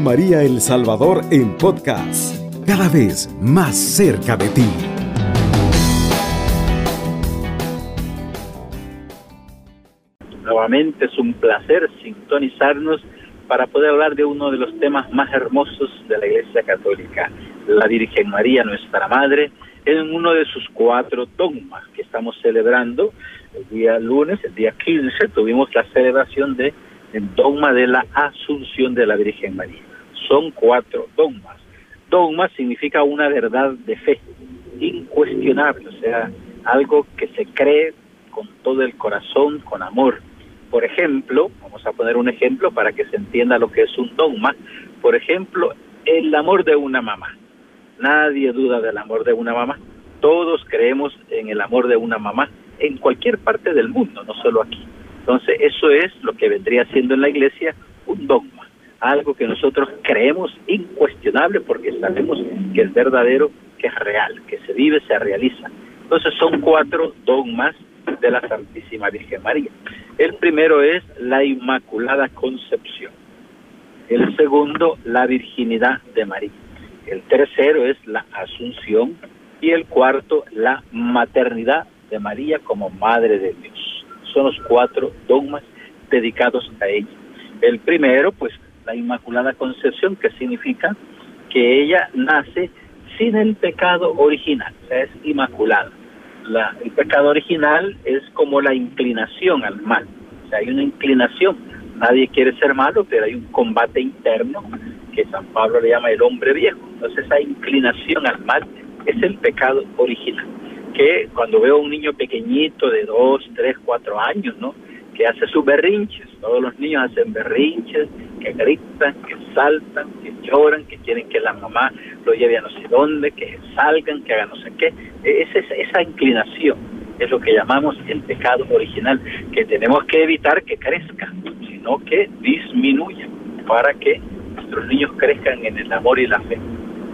María El Salvador en podcast, cada vez más cerca de ti. Nuevamente es un placer sintonizarnos para poder hablar de uno de los temas más hermosos de la Iglesia Católica, la Virgen María, nuestra Madre, en uno de sus cuatro dogmas que estamos celebrando. El día lunes, el día 15, tuvimos la celebración de el dogma de la Asunción de la Virgen María. Son cuatro dogmas. Dogma significa una verdad de fe, incuestionable, o sea, algo que se cree con todo el corazón, con amor. Por ejemplo, vamos a poner un ejemplo para que se entienda lo que es un dogma. Por ejemplo, el amor de una mamá. Nadie duda del amor de una mamá. Todos creemos en el amor de una mamá en cualquier parte del mundo, no solo aquí. Entonces, eso es lo que vendría siendo en la iglesia un dogma, algo que nosotros creemos incuestionable porque sabemos que es verdadero, que es real, que se vive, se realiza. Entonces, son cuatro dogmas de la Santísima Virgen María. El primero es la Inmaculada Concepción. El segundo, la virginidad de María. El tercero es la Asunción. Y el cuarto, la maternidad de María como Madre de Dios son los cuatro dogmas dedicados a ella. El primero, pues, la Inmaculada Concepción, que significa que ella nace sin el pecado original, o sea, es inmaculada. La, el pecado original es como la inclinación al mal, o sea, hay una inclinación. Nadie quiere ser malo, pero hay un combate interno que San Pablo le llama el hombre viejo. Entonces, esa inclinación al mal es el pecado original que cuando veo a un niño pequeñito de dos, tres, cuatro años, ¿no? Que hace sus berrinches, todos los niños hacen berrinches, que gritan, que saltan, que lloran, que quieren que la mamá lo lleve a no sé dónde, que salgan, que hagan no sé qué. E, es esa, esa inclinación es lo que llamamos el pecado original, que tenemos que evitar que crezca, sino que disminuya, para que nuestros niños crezcan en el amor y la fe.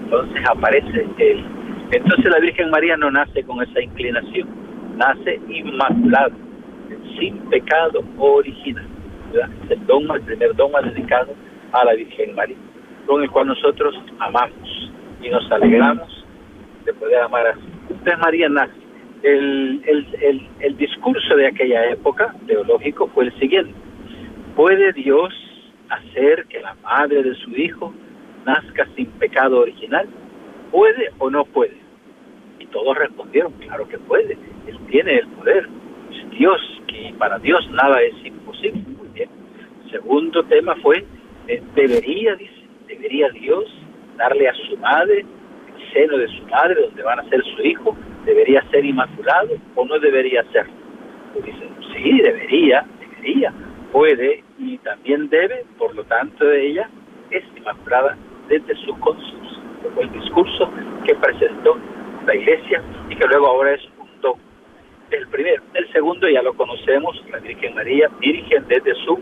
Entonces aparece el entonces la Virgen María no nace con esa inclinación, nace inmaculada, sin pecado original. Es el dogma, el primer dogma dedicado a la Virgen María, con el cual nosotros amamos y nos alegramos de poder amar así. Entonces María nace. El, el, el, el discurso de aquella época teológico fue el siguiente. ¿Puede Dios hacer que la madre de su hijo nazca sin pecado original? ¿Puede o no puede? todos respondieron, claro que puede, Él tiene el poder, Dios, que para Dios nada es imposible. Muy bien. Segundo tema fue, eh, debería, dice, debería Dios darle a su madre, el seno de su madre, donde van a ser su hijo, debería ser inmaculado o no debería ser. Pues dicen, sí, debería, debería, puede y también debe, por lo tanto ella es inmaculada desde su concepción. Fue el discurso que presentó la iglesia y que luego ahora es. El primero. El segundo ya lo conocemos, la Virgen María, virgen desde su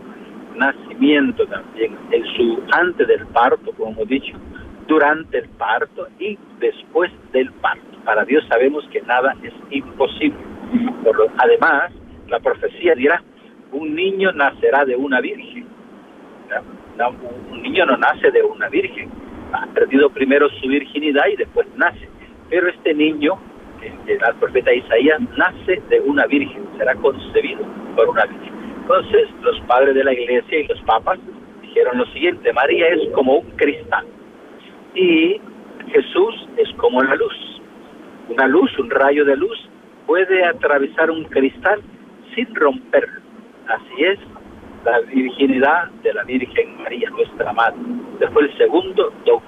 nacimiento también, en su antes del parto, como hemos dicho, durante el parto y después del parto. Para Dios sabemos que nada es imposible. Además, la profecía dirá, un niño nacerá de una virgen. un niño no nace de una virgen, ha perdido primero su virginidad y después nace. Pero este niño, el, profeta Isaías, nace de una virgen, será concebido por una virgen. Entonces, los padres de la iglesia y los papas dijeron lo siguiente, María es como un cristal y Jesús es como la luz. Una luz, un rayo de luz, puede atravesar un cristal sin romperlo. Así es la virginidad de la Virgen María, nuestra Madre. Después el segundo dogma.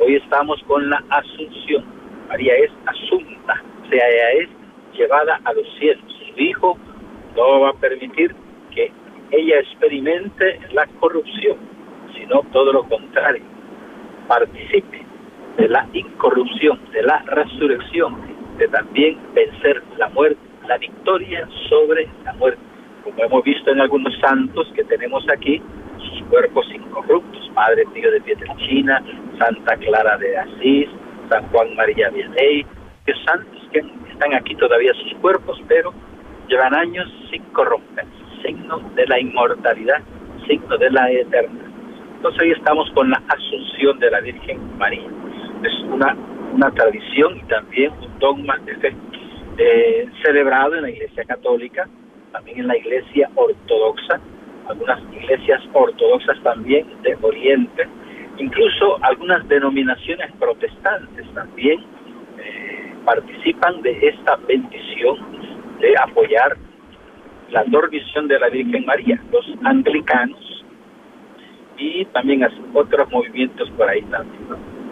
Hoy estamos con la Asunción. María es asunta, sea, ella es llevada a los cielos. Su Hijo no va a permitir que ella experimente la corrupción, sino todo lo contrario, participe de la incorrupción, de la resurrección, de también vencer la muerte, la victoria sobre la muerte. Como hemos visto en algunos santos que tenemos aquí, sus cuerpos incorruptos, Padre Pío de Pietrelcina, Santa Clara de Asís, San Juan María Vianney, santos que están aquí todavía sus cuerpos, pero llevan años sin corromperse, signo de la inmortalidad, signo de la eternidad. Entonces ahí estamos con la Asunción de la Virgen María. Es una, una tradición y también un dogma de fe eh, celebrado en la Iglesia Católica, también en la Iglesia Ortodoxa, algunas iglesias ortodoxas también de Oriente, incluso algunas denominaciones protestantes también participan de esta bendición de apoyar la dormición de la Virgen María, los anglicanos y también otros movimientos por ahí también.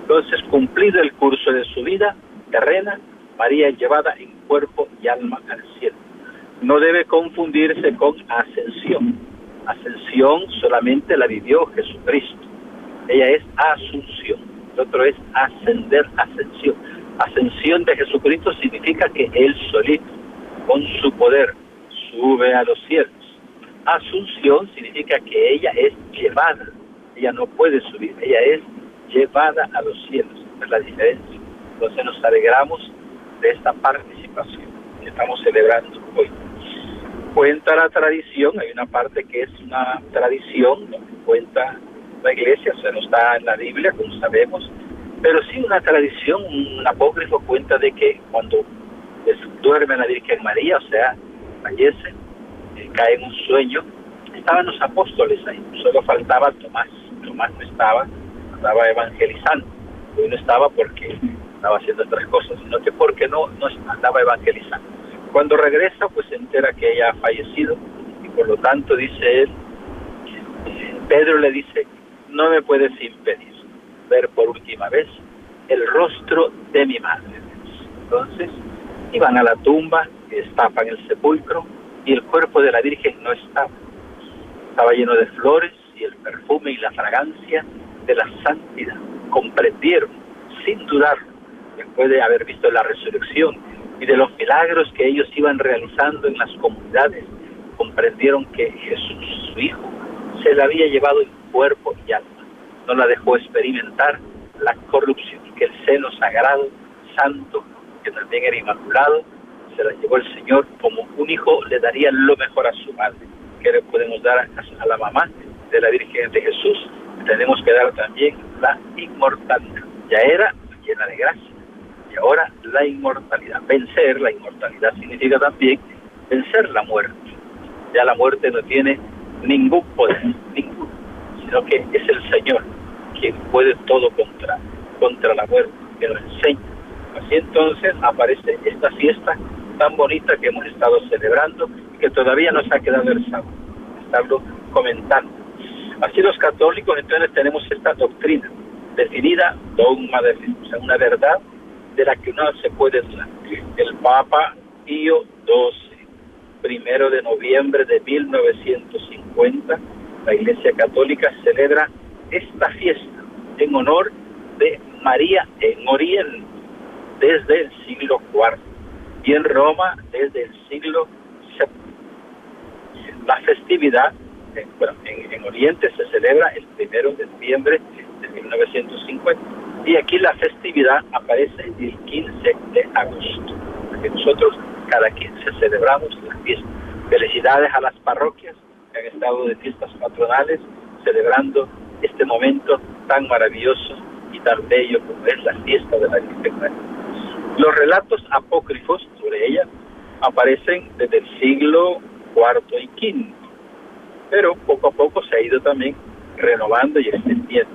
Entonces, cumplido el curso de su vida terrena, María es llevada en cuerpo y alma al cielo. No debe confundirse con ascensión. Ascensión solamente la vivió Jesucristo. Ella es asunción. El otro es ascender, ascensión. Ascensión de Jesucristo significa que Él solito, con su poder, sube a los cielos. Asunción significa que ella es llevada. Ella no puede subir, ella es llevada a los cielos. es la diferencia. Entonces nos alegramos de esta participación que estamos celebrando hoy. Cuenta la tradición, hay una parte que es una tradición, ¿no? cuenta la iglesia, o sea, no está en la Biblia, como sabemos, pero sí una tradición, un apócrifo cuenta de que cuando duerme la Virgen María, o sea, fallece, eh, cae en un sueño, estaban los apóstoles ahí, solo faltaba Tomás, Tomás no estaba, estaba evangelizando, hoy no estaba porque estaba haciendo otras cosas, sino que porque no, no andaba evangelizando. Cuando regresa, pues se entera que ella ha fallecido y por lo tanto dice él, Pedro le dice, no me puedes impedir ver por última vez el rostro de mi madre. Entonces, iban a la tumba, destapan el sepulcro y el cuerpo de la Virgen no estaba. Estaba lleno de flores y el perfume y la fragancia de la santidad. Comprendieron, sin dudarlo, después de haber visto la resurrección y de los milagros que ellos iban realizando en las comunidades, comprendieron que Jesús, su Hijo, se la había llevado en cuerpo y alma. No la dejó experimentar la corrupción, que el seno sagrado, santo, que también era inmaculado, se la llevó el Señor como un hijo le daría lo mejor a su madre, que le podemos dar a, la mamá de la Virgen de Jesús, tenemos que dar también la inmortalidad. Ya era llena de gracia y ahora la inmortalidad. Vencer la inmortalidad significa también vencer la muerte. Ya la muerte no tiene ningún poder, ningún, sino que es el Señor quien puede todo contra, contra la muerte, que nos enseña. Así entonces aparece esta fiesta tan bonita que hemos estado celebrando y que todavía nos ha quedado el sábado, estarlo comentando. Así los católicos entonces tenemos esta doctrina definida dogma de o sea, una verdad de la que no se puede dudar. El Papa Pío XII, primero de noviembre de 1950, la Iglesia Católica celebra esta fiesta en honor de María en Oriente desde el siglo IV y en Roma desde el siglo VII. La festividad en, en, Oriente se celebra el primero de noviembre de 1950 y aquí la festividad aparece el 15 de agosto, porque nosotros cada 15 celebramos la fiesta. Felicidades a las parroquias que han estado de fiestas patronales celebrando este momento tan maravilloso y tan bello como es la fiesta de la Virgen. Los relatos apócrifos sobre ella aparecen desde el siglo IV y V, pero poco a poco se ha ido también renovando y extendiendo.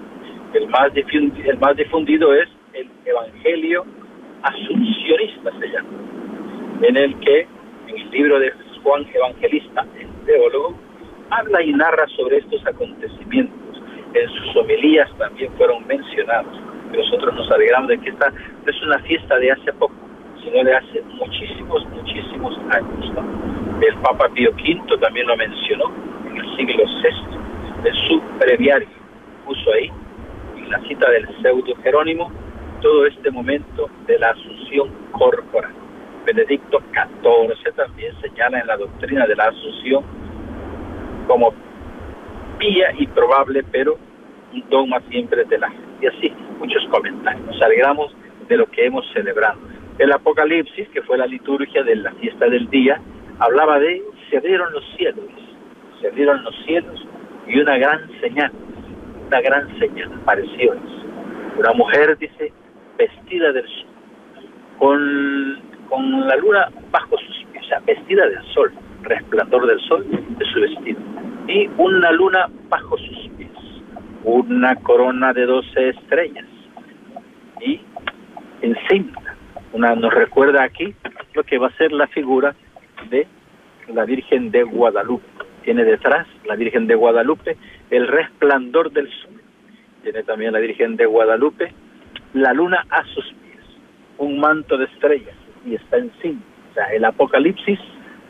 El más, difundido, el más difundido es el Evangelio Asuncionista, se llama, en el que, en el libro de Juan Evangelista, el teólogo, habla y narra sobre estos acontecimientos. En sus homilías también fueron mencionados. Nosotros nos alegramos de que esta no es una fiesta de hace poco, sino de hace muchísimos, muchísimos años. El Papa Pío V también lo mencionó en el siglo VI, en su breviario, puso ahí la cita del pseudo Jerónimo, todo este momento de la asunción corporal. Benedicto XIV también señala en la doctrina de la asunción como pía y probable, pero un dogma siempre de la gente. Y así, muchos comentarios. Nos alegramos de lo que hemos celebrado. El Apocalipsis, que fue la liturgia de la fiesta del día, hablaba de se abrieron los cielos, se abrieron los cielos y una gran señal una gran señal, apariciones. Una mujer, dice, vestida del sol, con, con la luna bajo sus pies, o sea, vestida del sol, resplandor del sol de su vestido, y una luna bajo sus pies, una corona de doce estrellas, y encima, una, nos recuerda aquí lo que va a ser la figura de la Virgen de Guadalupe. Tiene detrás la Virgen de Guadalupe el resplandor del sol. Tiene también la Virgen de Guadalupe la luna a sus pies, un manto de estrellas y está encima. O sea, el Apocalipsis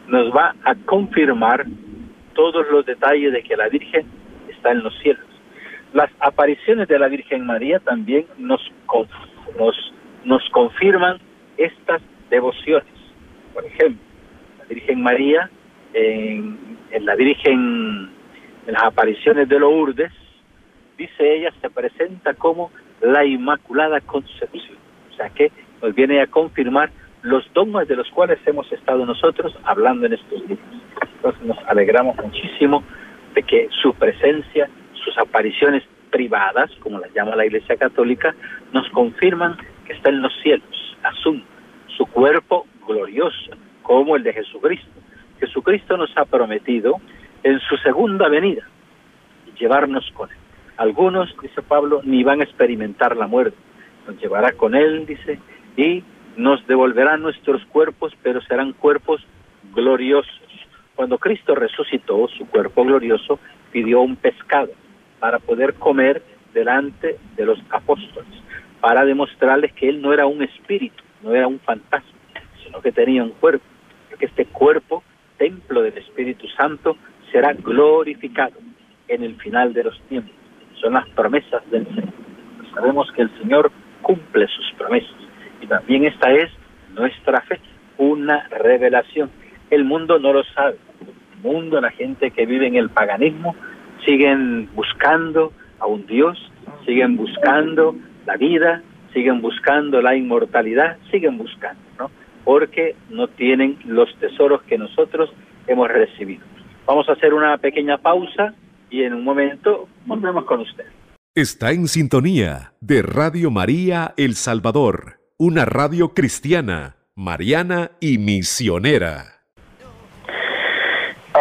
nos va a confirmar todos los detalles de que la Virgen está en los cielos. Las apariciones de la Virgen María también nos, nos, nos confirman estas devociones. Por ejemplo, la Virgen María, en, en la Virgen, en las apariciones de Lourdes, dice ella, se presenta como la Inmaculada Concepción. O sea que nos viene a confirmar los dogmas de los cuales hemos estado nosotros hablando en estos días. Entonces nos alegramos muchísimo de que su presencia, sus apariciones privadas, como las llama la Iglesia Católica, nos confirman que está en los cielos, azul, su cuerpo glorioso, como el de Jesucristo. Jesucristo nos ha prometido en su segunda venida llevarnos con él. Algunos, dice Pablo, ni van a experimentar la muerte. Nos llevará con él, dice, y nos devolverá nuestros cuerpos, pero serán cuerpos gloriosos. Cuando Cristo resucitó, su cuerpo glorioso pidió un pescado para poder comer delante de los apóstoles, para demostrarles que él no era un espíritu, no era un fantasma, sino que tenía un cuerpo, que este cuerpo, templo del Espíritu Santo, será glorificado en el final de los tiempos. Son las promesas del Señor. Sabemos que el Señor cumple sus promesas también esta es nuestra fe, una revelación. El mundo no lo sabe. El mundo, la gente que vive en el paganismo, siguen buscando a un Dios, siguen buscando la vida, siguen buscando la inmortalidad, siguen buscando, ¿no? Porque no tienen los tesoros que nosotros hemos recibido. Vamos a hacer una pequeña pausa y en un momento volvemos con usted. Está en sintonía de Radio María El Salvador, una radio cristiana, mariana y misionera.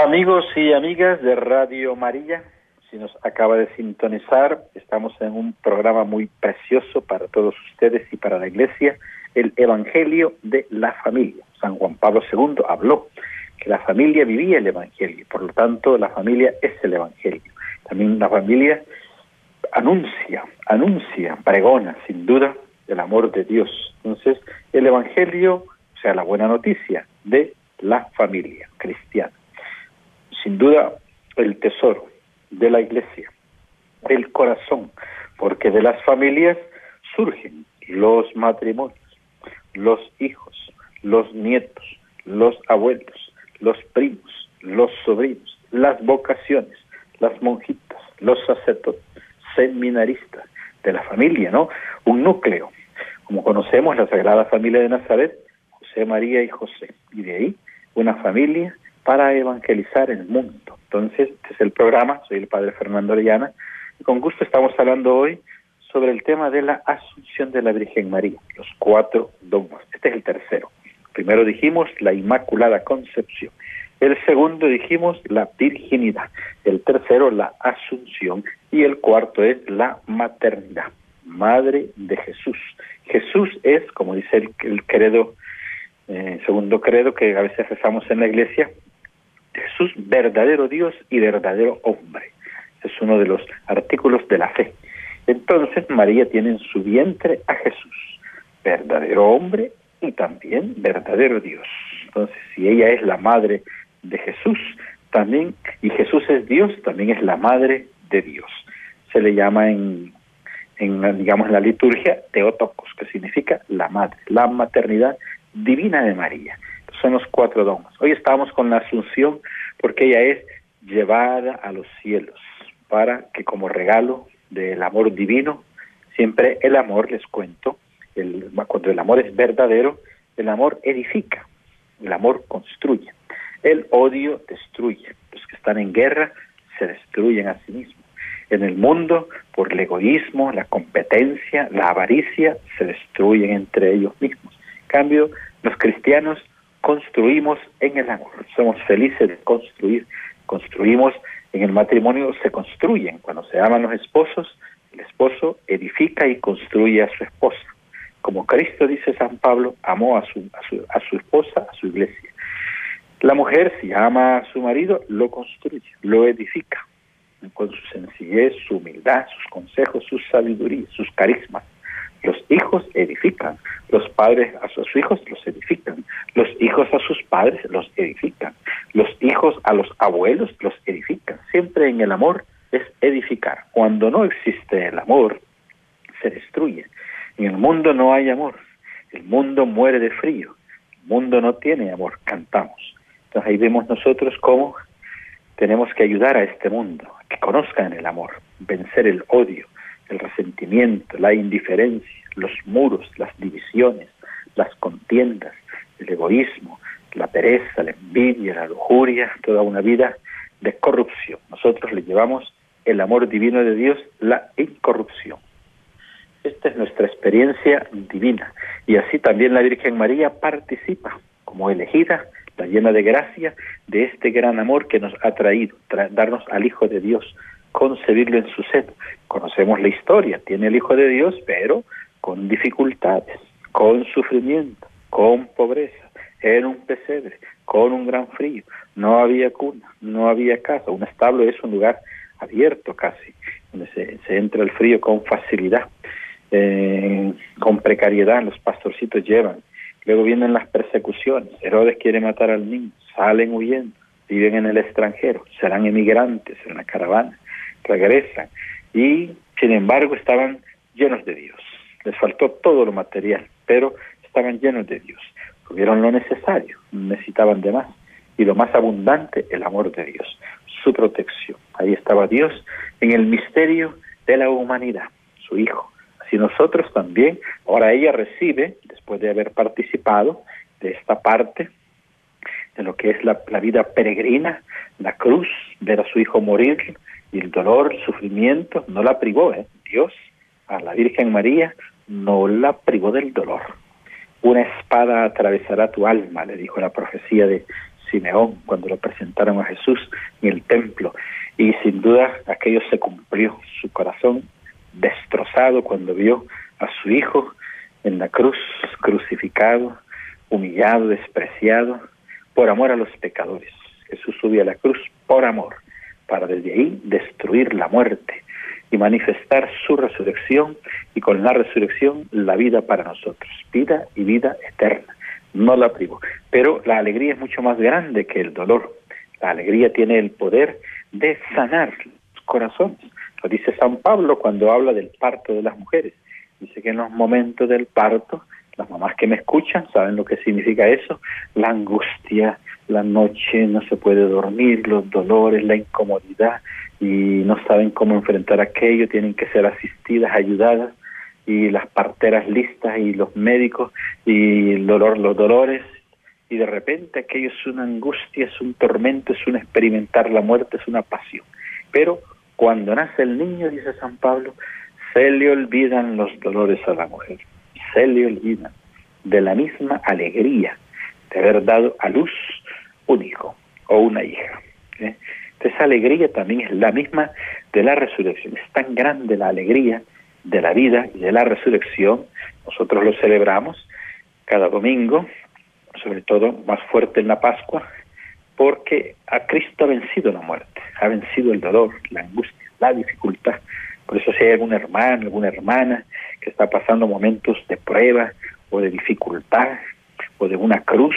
Amigos y amigas de Radio María, si nos acaba de sintonizar, estamos en un programa muy precioso para todos ustedes y para la Iglesia, el Evangelio de la Familia. San Juan Pablo II habló que la familia vivía el Evangelio, por lo tanto la familia es el Evangelio. También la familia anuncia, anuncia, pregona, sin duda, el amor de Dios. Entonces, el Evangelio, o sea, la buena noticia de la familia cristiana. Sin duda, el tesoro de la iglesia, el corazón, porque de las familias surgen los matrimonios, los hijos, los nietos, los abuelos, los primos, los sobrinos, las vocaciones, las monjitas, los sacerdotes, seminaristas de la familia, ¿no? Un núcleo. Como conocemos, la Sagrada Familia de Nazaret, José, María y José. Y de ahí, una familia para evangelizar el mundo. Entonces, este es el programa, soy el Padre Fernando Orellana, y con gusto estamos hablando hoy sobre el tema de la Asunción de la Virgen María, los cuatro dogmas. Este es el tercero. Primero dijimos la Inmaculada Concepción. El segundo dijimos la virginidad. El tercero la asunción. Y el cuarto es la maternidad. Madre de Jesús. Jesús es, como dice el, credo, eh, segundo credo que a veces rezamos en la iglesia, Jesús verdadero Dios y verdadero hombre. Es uno de los artículos de la fe. Entonces María tiene en su vientre a Jesús, verdadero hombre y también verdadero Dios. Entonces, si ella es la madre de Jesús, también, y Jesús es Dios, también es la madre de Dios. Se le llama en, en digamos, en la liturgia Teotocos, que significa la madre, la maternidad divina de María. Son los cuatro dogmas. Hoy estamos con la Asunción porque ella es llevada a los cielos para que como regalo del amor divino, siempre el amor, les cuento, el, cuando el amor es verdadero, el amor edifica, el amor construye. El odio destruye. Los que están en guerra se destruyen a sí mismos. En el mundo, por el egoísmo, la competencia, la avaricia, se destruyen entre ellos mismos. En cambio, los cristianos construimos en el amor, somos felices de construir, construimos en el matrimonio, se construyen, cuando se aman los esposos, el esposo edifica y construye a su esposa. Como Cristo, dice San Pablo, amó a su, a su, a su esposa, a su iglesia. La mujer, si ama a su marido, lo construye, lo edifica, con su sencillez, su humildad, sus consejos, su sabiduría, sus carismas. Los hijos edifican, los padres a sus hijos los edifican, los hijos a sus padres los edifican, los hijos a los abuelos los edifican. Siempre en el amor es edificar. Cuando no existe el amor, se destruye. En el mundo no hay amor. El mundo muere de frío. El mundo no tiene amor. Cantamos. Entonces ahí vemos nosotros cómo tenemos que ayudar a este mundo, que conozcan el amor, vencer el odio, el resentimiento, la indiferencia, los muros, las divisiones, las contiendas, el egoísmo, la pereza, la envidia, la lujuria, toda una vida de corrupción. Nosotros le llevamos el amor divino de Dios, la incorrupción. Esta es nuestra experiencia divina y así también la Virgen María participa como elegida, la llena de gracia, de este gran amor que nos ha traído, darnos al Hijo de Dios, concebirlo en su seno. Conocemos la historia, tiene el Hijo de Dios, pero con dificultades, con sufrimiento, con pobreza, en un pesebre, con un gran frío, no había cuna, no había casa, un establo es un lugar abierto casi, donde se, entra el frío con facilidad, eh, con precariedad, los pastorcitos llevan. Luego vienen las persecuciones, Herodes quiere matar al niño, salen huyendo, viven en el extranjero, serán emigrantes en la caravana, regresan y sin embargo estaban llenos de Dios. Les faltó todo lo material, pero estaban llenos de Dios. Tuvieron lo necesario, necesitaban de más. Y lo más abundante, el amor de Dios su protección. Ahí estaba Dios en el misterio de la humanidad, su Hijo. Así nosotros también, ahora ella recibe, después de haber participado de esta parte, de lo que es la, vida peregrina, la cruz, ver a su Hijo morir y el dolor, el sufrimiento, no la privó, ¿eh? Dios a la Virgen María no la privó del dolor. Una espada atravesará tu alma, le dijo la profecía de Simeón cuando lo presentaron a Jesús en el templo. Y sin duda aquello se cumplió. Su corazón destrozado cuando vio a su hijo en la cruz, crucificado, humillado, despreciado, por amor a los pecadores. Jesús subió a la cruz por amor, para desde ahí destruir la muerte y manifestar su resurrección y con la resurrección la vida para nosotros, vida y vida eterna no la privo. Pero la alegría es mucho más grande que el dolor. La alegría tiene el poder de sanar los corazones. Dice San Pablo cuando habla del parto de las mujeres. Dice que en los momentos del parto, las mamás que me escuchan saben lo que significa eso, la angustia, la noche no se puede dormir, los dolores, la incomodidad y no saben cómo enfrentar aquello, tienen que ser asistidas, ayudadas y las parteras listas y los médicos y el dolor, los dolores y de repente aquello es una angustia, es un tormento, es un experimentar la muerte, es una pasión. Pero cuando nace el niño, dice San Pablo, se le olvidan los dolores a la mujer, se le olvidan de la misma alegría de haber dado a luz un hijo o una hija. ¿eh? Esa alegría también es la misma de la resurrección. Es tan grande la alegría de la vida y de la resurrección. Nosotros lo celebramos cada domingo, sobre todo más fuerte en la Pascua, porque a Cristo ha vencido la muerte, ha vencido el dolor, la angustia, la dificultad. Por eso si hay algún hermano, alguna hermana que está pasando momentos de prueba o de dificultad o de una cruz,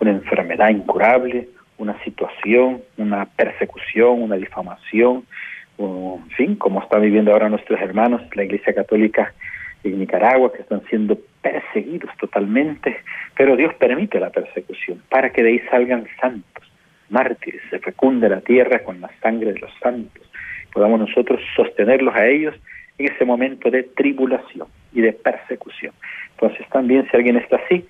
una enfermedad incurable, una situación, una persecución, una difamación, o, en fin, como están viviendo ahora nuestros hermanos, la Iglesia Católica en Nicaragua, que están siendo perseguidos totalmente, pero Dios permite la persecución para que de ahí salgan santos, mártires, se fecunde la tierra con la sangre de los santos, podamos nosotros sostenerlos a ellos en ese momento de tribulación y de persecución. Entonces también si alguien está así,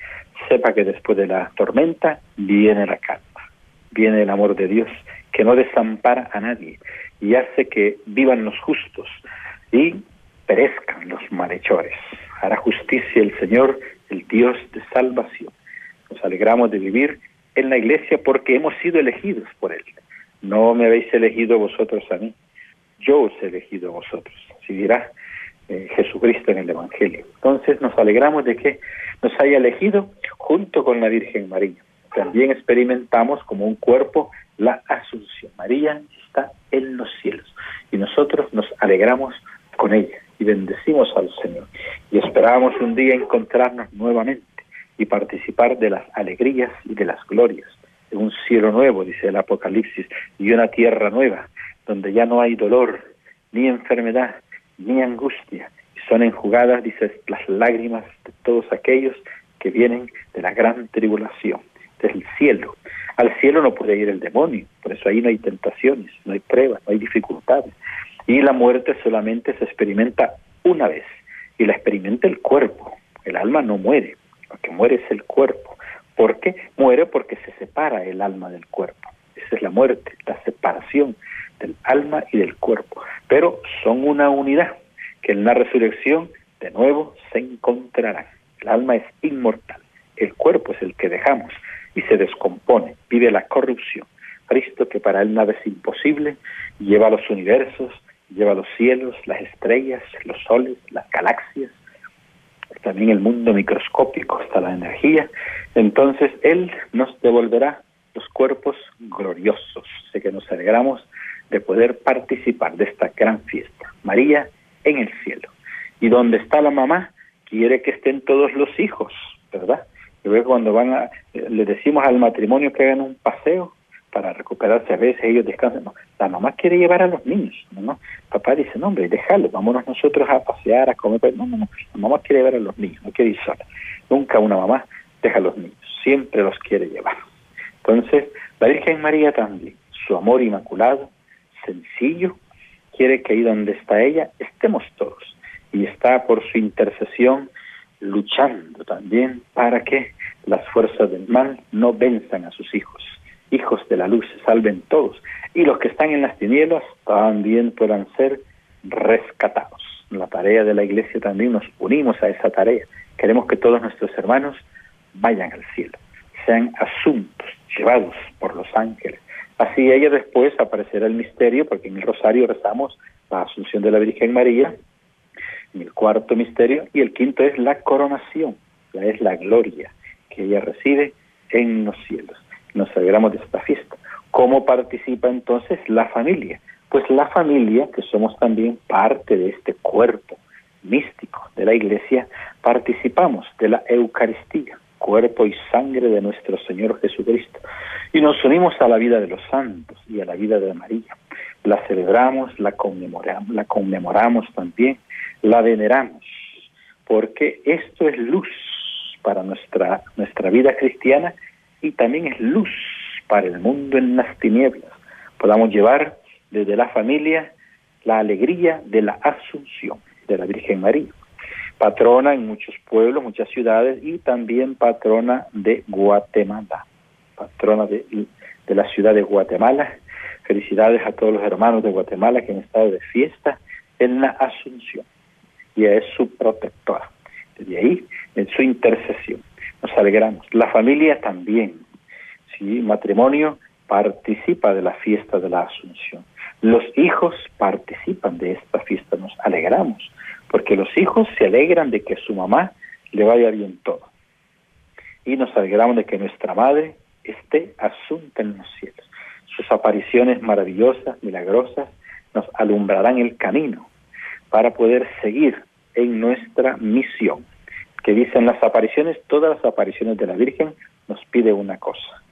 sepa que después de la tormenta viene la calma, viene el amor de Dios que no desampara a nadie y hace que vivan los justos y perezcan los malhechores. Hará justicia el Señor, el Dios de salvación. Nos alegramos de vivir en la iglesia porque hemos sido elegidos por Él. No me habéis elegido vosotros a mí, yo os he elegido a vosotros. Así dirá eh, Jesucristo en el Evangelio. Entonces nos alegramos de que nos haya elegido junto con la Virgen María. También experimentamos como un cuerpo la Asunción. María está en los cielos y nosotros nos alegramos con ella y bendecimos al Señor y esperamos un día encontrarnos nuevamente y participar de las alegrías y de las glorias de un cielo nuevo, dice el Apocalipsis, y una tierra nueva, donde ya no hay dolor, ni enfermedad, ni angustia, son enjugadas, dice, las lágrimas de todos aquellos que vienen de la gran tribulación, del cielo. Al cielo no puede ir el demonio, por eso ahí no hay tentaciones, no hay pruebas, no hay dificultades. Y la muerte solamente se experimenta una vez, y la experimenta el cuerpo. El alma no muere, lo que muere es el cuerpo. ¿Por qué? Muere porque se separa el alma del cuerpo. Esa es la muerte, la separación del alma y del cuerpo. Pero son una unidad que en la resurrección de nuevo se encontrarán. El alma es inmortal, el cuerpo es el que dejamos y se descompone, vive la corrupción. Cristo, que para él nada es imposible, lleva los universos, lleva los cielos, las estrellas, los soles, las galaxias, también el mundo microscópico, hasta la energía. Entonces Él nos devolverá los cuerpos gloriosos. Sé que nos alegramos de poder participar de esta gran fiesta. María en el cielo. Y donde está la mamá, quiere que estén todos los hijos, ¿verdad? Y luego cuando van a, le decimos al matrimonio que hagan un paseo para recuperarse a veces, ellos descansan. No, la mamá quiere llevar a los niños, ¿no? Papá dice, no, hombre, déjalo, vámonos nosotros a pasear, a comer. No, no, no, la mamá quiere llevar a los niños, no quiere ir sola. Nunca una mamá deja a los niños, siempre los quiere llevar. Entonces, la Virgen María también, su amor inmaculado, sencillo, quiere que ahí donde está ella estemos todos. Y está por su intercesión luchando también para que las fuerzas del mal no venzan a sus hijos. Hijos de la luz salven todos. Y los que están en las tinieblas también puedan ser rescatados. La tarea de la iglesia también nos unimos a esa tarea. Queremos que todos nuestros hermanos vayan al cielo, sean asuntos llevados por los ángeles. Así ella después aparecerá el misterio, porque en el rosario rezamos la asunción de la Virgen María, el cuarto misterio, y el quinto es la coronación, es la gloria que ella recibe en los cielos. Nos alegramos de esta fiesta. ¿Cómo participa entonces la familia? Pues la familia, que somos también parte de este cuerpo místico de la Iglesia, participamos de la Eucaristía, cuerpo y sangre de nuestro Señor Jesucristo, y nos unimos a la vida de los santos y a la vida de María. La celebramos, la conmemoramos, la conmemoramos también la veneramos, porque esto es luz para nuestra, nuestra vida cristiana y también es luz para el mundo en las tinieblas. Podamos llevar desde la familia la alegría de la asunción de la Virgen María, patrona en muchos pueblos, muchas ciudades y también patrona de Guatemala, patrona de, de la ciudad de Guatemala. Felicidades a todos los hermanos de Guatemala que han estado de fiesta en la Asunción y es su protectora. Desde ahí, en su intercesión, alegramos. La familia también, ¿sí? matrimonio participa de la fiesta de la Asunción. Los hijos participan de esta fiesta, nos alegramos, porque los hijos se alegran de que su mamá le vaya bien todo. Y nos alegramos de que nuestra madre esté asunta en los cielos. Sus apariciones maravillosas, milagrosas, nos alumbrarán el camino para poder seguir en nuestra misión. Que dicen las apariciones, todas las apariciones de la Virgen nos pide una cosa,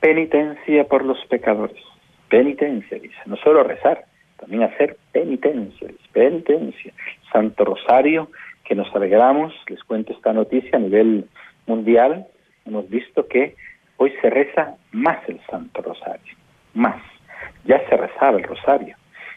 penitencia por los pecadores. Penitencia, dice, no solo rezar, también hacer penitencia, penitencia. Santo Rosario, que nos alegramos, les cuento esta noticia a nivel mundial, hemos visto que hoy se reza más el Santo Rosario, más. Ya se rezaba el Rosario,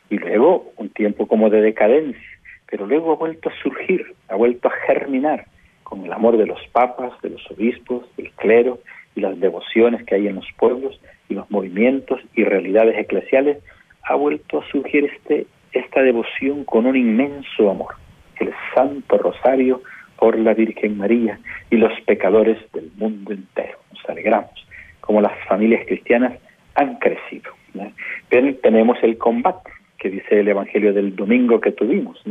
y luego un tiempo como de decadencia, pero luego ha vuelto a surgir, ha vuelto a germinar con el amor de los papas, de los obispos, del clero y las devociones que hay en los pueblos, y los movimientos y realidades eclesiales, ha vuelto a surgir este, esta devoción con un inmenso amor, el Santo Rosario por la Virgen María y los pecadores del mundo entero. Nos alegramos como las familias cristianas han crecido. Tenemos el combate, que dice el Evangelio del domingo que tuvimos.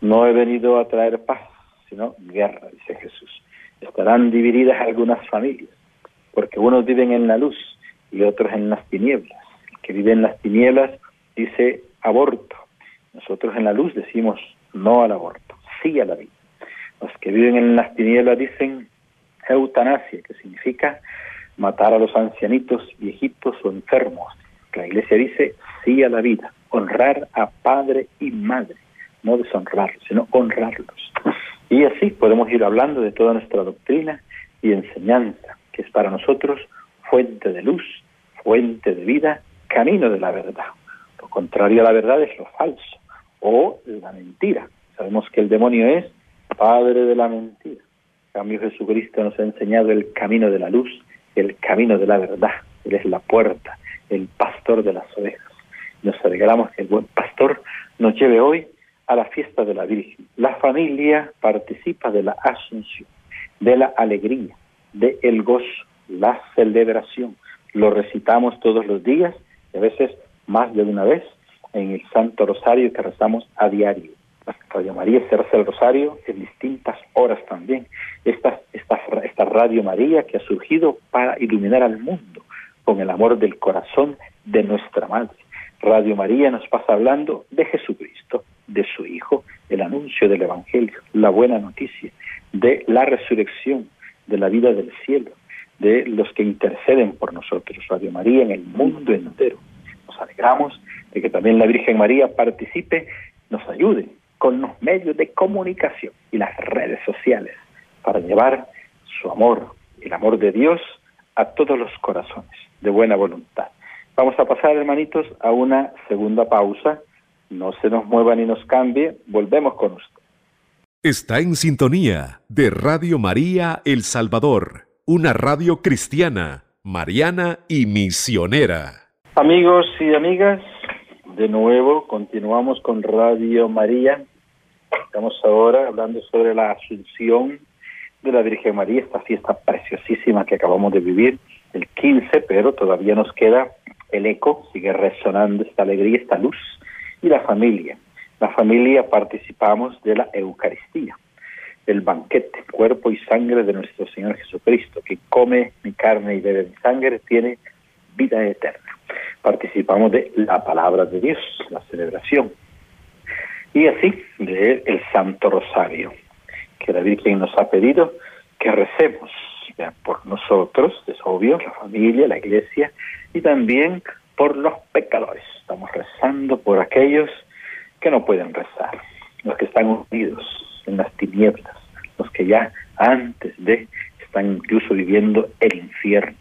No he venido a traer paz, sino guerra, dice Jesús. Estarán divididas algunas familias, porque unos viven en la luz y otros en las tinieblas. El que vive en las tinieblas dice aborto. Nosotros en la luz decimos no al aborto, sí a la vida. Los que viven en las tinieblas dicen eutanasia, que significa matar a los ancianitos, viejitos o enfermos. La iglesia dice sí a la vida, honrar a padre y madre, no deshonrarlos, sino honrarlos. Y así podemos ir hablando de toda nuestra doctrina y enseñanza, que es para nosotros fuente de luz, fuente de vida, camino de la verdad. Lo contrario a la verdad es lo falso o la mentira. Sabemos que el demonio es padre de la mentira. En cambio, Jesucristo nos ha enseñado el camino de la luz, el camino de la verdad. Él es la puerta, el pastor de las ovejas. Nos alegramos que el buen pastor nos lleve hoy a la fiesta de la Virgen. La familia participa de la asunción, de la alegría, de el gozo, la celebración. Lo recitamos todos los días, a veces más de una vez, en el Santo Rosario que rezamos a diario. Radio María se reza el Rosario en distintas horas también. Esta, esta, esta Radio María que ha surgido para iluminar al mundo con el amor del corazón de nuestra Madre. Radio María nos pasa hablando de Jesucristo, de su Hijo, el anuncio del Evangelio, la buena noticia, de la resurrección, de la vida del cielo, de los que interceden por nosotros. Radio María en el mundo entero. Nos alegramos de que también la Virgen María participe, nos ayude con los medios de comunicación y las redes sociales para llevar su amor, el amor de Dios, a todos los corazones de buena voluntad. Vamos a pasar, hermanitos, a una segunda pausa. No se nos mueva ni nos cambie. Volvemos con usted. Está en sintonía de Radio María El Salvador, una radio cristiana, mariana y misionera. Amigos y amigas, de nuevo continuamos con Radio María Estamos ahora hablando sobre la Asunción de la Virgen María, esta fiesta preciosísima que acabamos de vivir el 15, pero todavía nos queda el eco, sigue resonando esta alegría, esta luz, y la familia. La familia participamos de la Eucaristía, el banquete, cuerpo y sangre de nuestro Señor Jesucristo, que come mi carne y bebe mi sangre, tiene vida eterna. Participamos de la palabra de Dios, la celebración, y así de el Santo Rosario, que la Virgen nos ha pedido que recemos por nosotros, es obvio, la familia, la iglesia, y también por los pecadores. Estamos rezando por aquellos que no pueden rezar, los que están unidos en las tinieblas, los que ya antes de están incluso viviendo el infierno,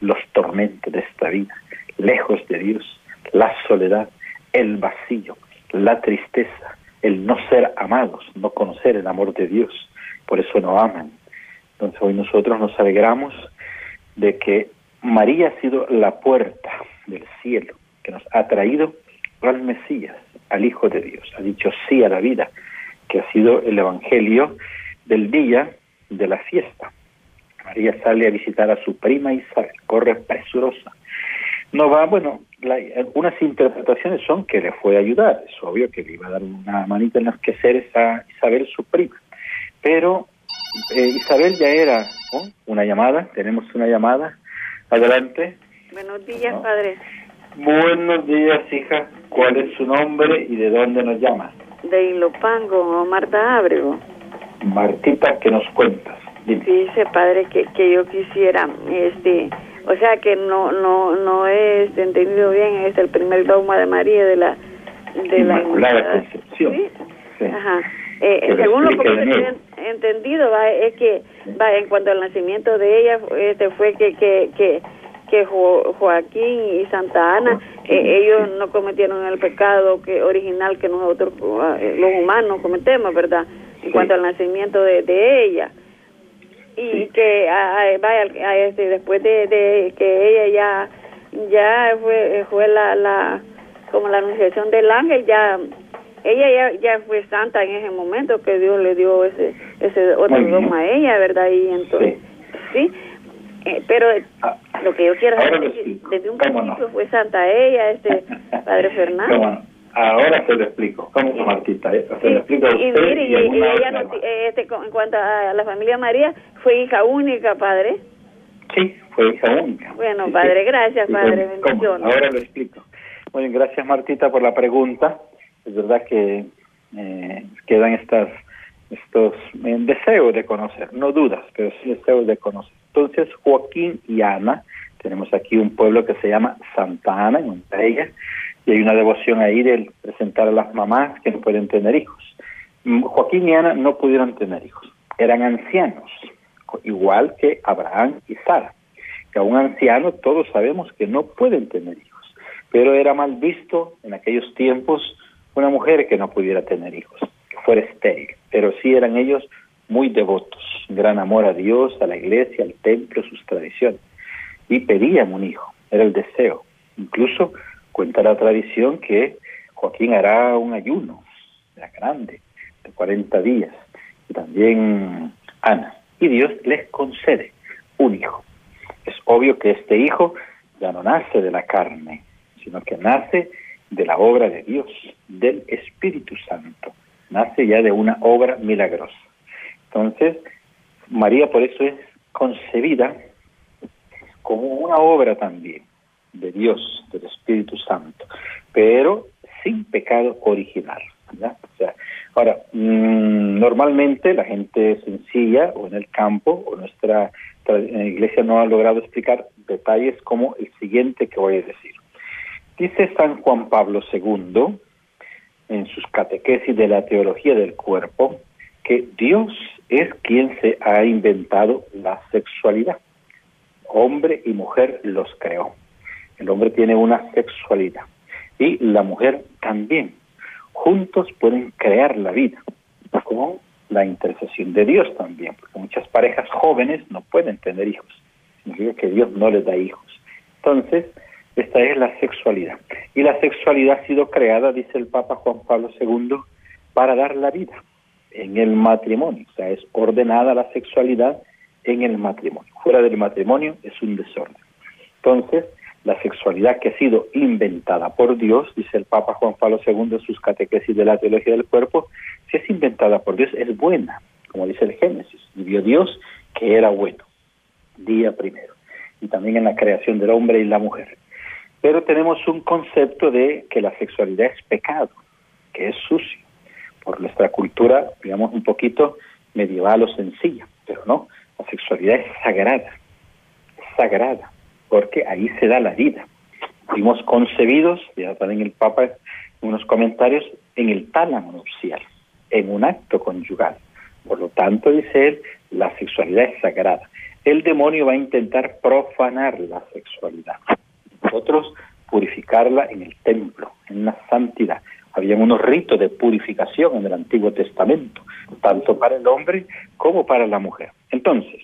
los tormentos de esta vida, lejos de Dios, la soledad, el vacío, la tristeza, el no ser amados, no conocer el amor de Dios, por eso no aman. Entonces hoy nosotros nos alegramos de que María ha sido la puerta del cielo, que nos ha traído al Mesías, al Hijo de Dios, ha dicho sí a la vida, que ha sido el Evangelio del día de la fiesta. María sale a visitar a su prima Isabel, corre presurosa. No va, bueno, algunas interpretaciones son que le fue a ayudar, es obvio que le iba a dar una manita en los quehaceres a Isabel, su prima. Pero eh, Isabel ya era una llamada, tenemos una llamada. Adelante. Buenos días, padre. Buenos días, hija. ¿Cuál es su nombre y de dónde nos llama? De Ilopango, Marta Ábrego. Martita, ¿qué nos cuentas? Dice, padre, que, que yo quisiera, este o sea que no no no he entendido bien es el primer dogma de María de la de la Concepción. ¿Sí? Ajá. Eh, según lo que he entendido va es que va en cuanto al nacimiento de ella este fue que que que que Joaquín y Santa Ana eh, ellos no cometieron el pecado que original que nosotros eh, los humanos cometemos verdad en cuanto al nacimiento de, de ella. Y que vaya a este, después de, que ella ya ya fue, fue la, la, como la anunciación del ángel, ya, ella ya, ya fue santa en ese momento que Dios le dio ese, ese otro don a ella, ¿verdad? Y entonces, sí, eh, pero ah, lo que yo quiero que desde un principio fue santa ella, este Padre Fernando. Ahora se lo explico. ¿Cómo, Martita? Se lo explico y, mire, y, ella no, este, en cuanto a la familia María, fue hija única, padre. Sí, fue hija única. Bueno, padre, gracias, padre. Bendiciones. Ahora lo explico. Muy bien, gracias, Martita, por la pregunta. Es verdad que eh, quedan estas estos eh, deseos de conocer, no dudas, pero sí deseos de conocer. Entonces, Joaquín y Ana, tenemos aquí un pueblo que se llama Santa Ana, en ella y hay una devoción ahí de presentar a las mamás que no pueden tener hijos. Mm, Joaquín y Ana no pudieron tener hijos, eran ancianos, igual que Abraham y Sara. Que a un anciano todos sabemos que no pueden tener hijos, pero era mal visto en aquellos tiempos una mujer que no pudiera tener hijos, que fuera estéril, pero sí eran ellos muy devotos, gran amor a Dios, a la iglesia, al templo, sus tradiciones, y pedían un hijo, era el deseo. Incluso Cuenta la tradición que Joaquín hará un ayuno, grande, de 40 días, y también Ana, y Dios les concede un hijo. Es obvio que este hijo ya no nace de la carne, sino que nace de la obra de Dios, del Espíritu Santo, nace ya de una obra milagrosa. Entonces, María por eso es concebida como una obra también de Dios, del Espíritu Santo, pero sin pecado original. O sea, ahora, mm, normalmente la gente sencilla o en el campo o nuestra iglesia no ha logrado explicar detalles como el siguiente que voy a decir. Dice San Juan Pablo II en sus catequesis de la teología del cuerpo que Dios es quien se ha inventado la sexualidad. Hombre y mujer los creó. El hombre tiene una sexualidad y la mujer también. Juntos pueden crear la vida con la intercesión de Dios también, porque muchas parejas jóvenes no pueden tener hijos. Significa que Dios no les da hijos. Entonces, esta es la sexualidad. Y la sexualidad ha sido creada, dice el Papa Juan Pablo II, para dar la vida en el matrimonio. O sea, es ordenada la sexualidad en el matrimonio. Fuera del matrimonio es un desorden. Entonces, la sexualidad que ha sido inventada por Dios, dice el Papa Juan Pablo II en sus catequesis de la teología del cuerpo, si es inventada por Dios es buena, como dice el Génesis, y vio Dios que era bueno, día primero, y también en la creación del hombre y la mujer. Pero tenemos un concepto de que la sexualidad es pecado, que es sucio, por nuestra cultura, digamos, un poquito medieval o sencilla, pero no, la sexualidad es sagrada, es sagrada porque ahí se da la vida. Fuimos concebidos, ya también el Papa en unos comentarios, en el tálamo nupcial, en un acto conyugal. Por lo tanto, dice él, la sexualidad es sagrada. El demonio va a intentar profanar la sexualidad. Nosotros purificarla en el templo, en la santidad. Habían unos ritos de purificación en el Antiguo Testamento, tanto para el hombre como para la mujer. Entonces,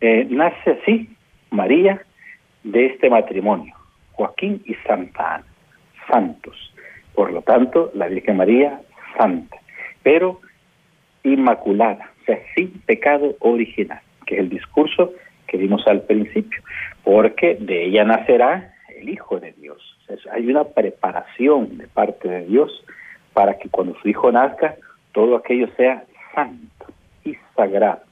eh, nace así María de este matrimonio, Joaquín y Santa Ana, santos. Por lo tanto, la Virgen María, santa, pero inmaculada, o sea, sin pecado original, que es el discurso que vimos al principio, porque de ella nacerá el Hijo de Dios. hay una preparación de parte de Dios para que cuando su Hijo nazca, todo aquello sea santo y sagrado.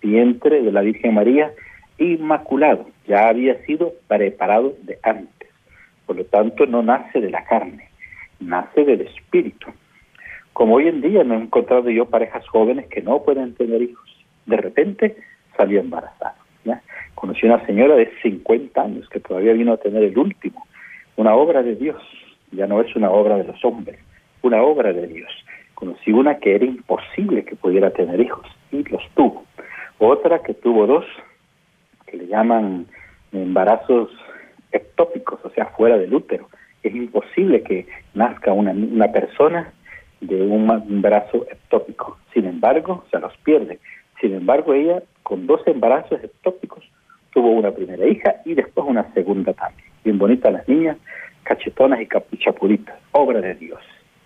Vientre de la Virgen María inmaculado, ya había sido preparado de antes. Por lo tanto, no nace de la carne, nace del espíritu. Como hoy en día me he encontrado yo parejas jóvenes que no pueden tener hijos. De repente salió embarazada. Conocí una señora de 50 años que todavía vino a tener el último. Una obra de Dios, ya no es una obra de los hombres, una obra de Dios. Conocí una que era imposible que pudiera tener hijos y los tuvo. Otra que tuvo dos que le llaman embarazos ectópicos, o sea, fuera del útero. Es imposible que nazca una, una persona de un embarazo ectópico. Sin embargo, se los pierde. Sin embargo, ella con dos embarazos ectópicos tuvo una primera hija y después una segunda también. bien bonitas las niñas, cachetonas y chapulitas, obra de Dios.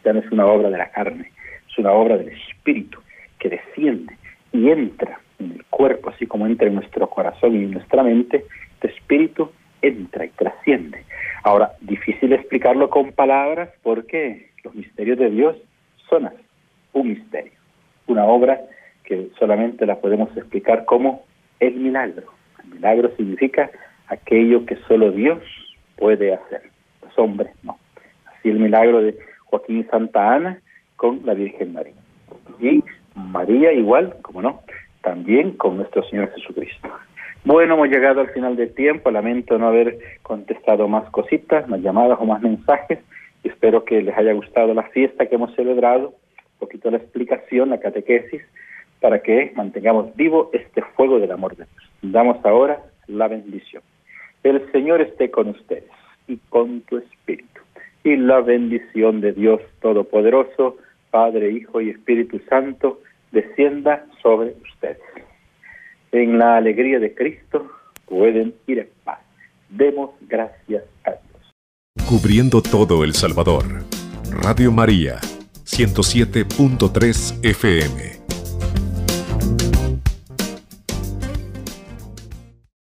Ya no es una obra de la carne, es una obra del Espíritu que desciende y entra en el cuerpo, así como entra en nuestro corazón y en nuestra mente, este Espíritu entra y trasciende. Ahora, difícil explicarlo con palabras porque los misterios de Dios son un misterio, una obra que solamente la podemos explicar como el milagro. El milagro significa aquello que solo Dios puede hacer, los hombres no. Así el milagro de Joaquín Santa Ana con la Virgen María. Y María igual, como no, también con nuestro Señor Jesucristo. Bueno, hemos llegado al final del tiempo, lamento no haber contestado más cositas, más llamadas o más mensajes, y espero que les haya gustado la fiesta que hemos celebrado, un poquito la explicación, la catequesis, para que mantengamos vivo este fuego del amor de Dios. Damos ahora la bendición. El Señor esté con ustedes y con tu espíritu. Y la bendición de Dios Todopoderoso, Padre, Hijo y Espíritu Santo, descienda sobre ustedes. En la alegría de Cristo pueden ir en paz. Demos gracias a Dios. Cubriendo todo El Salvador. Radio María, 107.3 FM.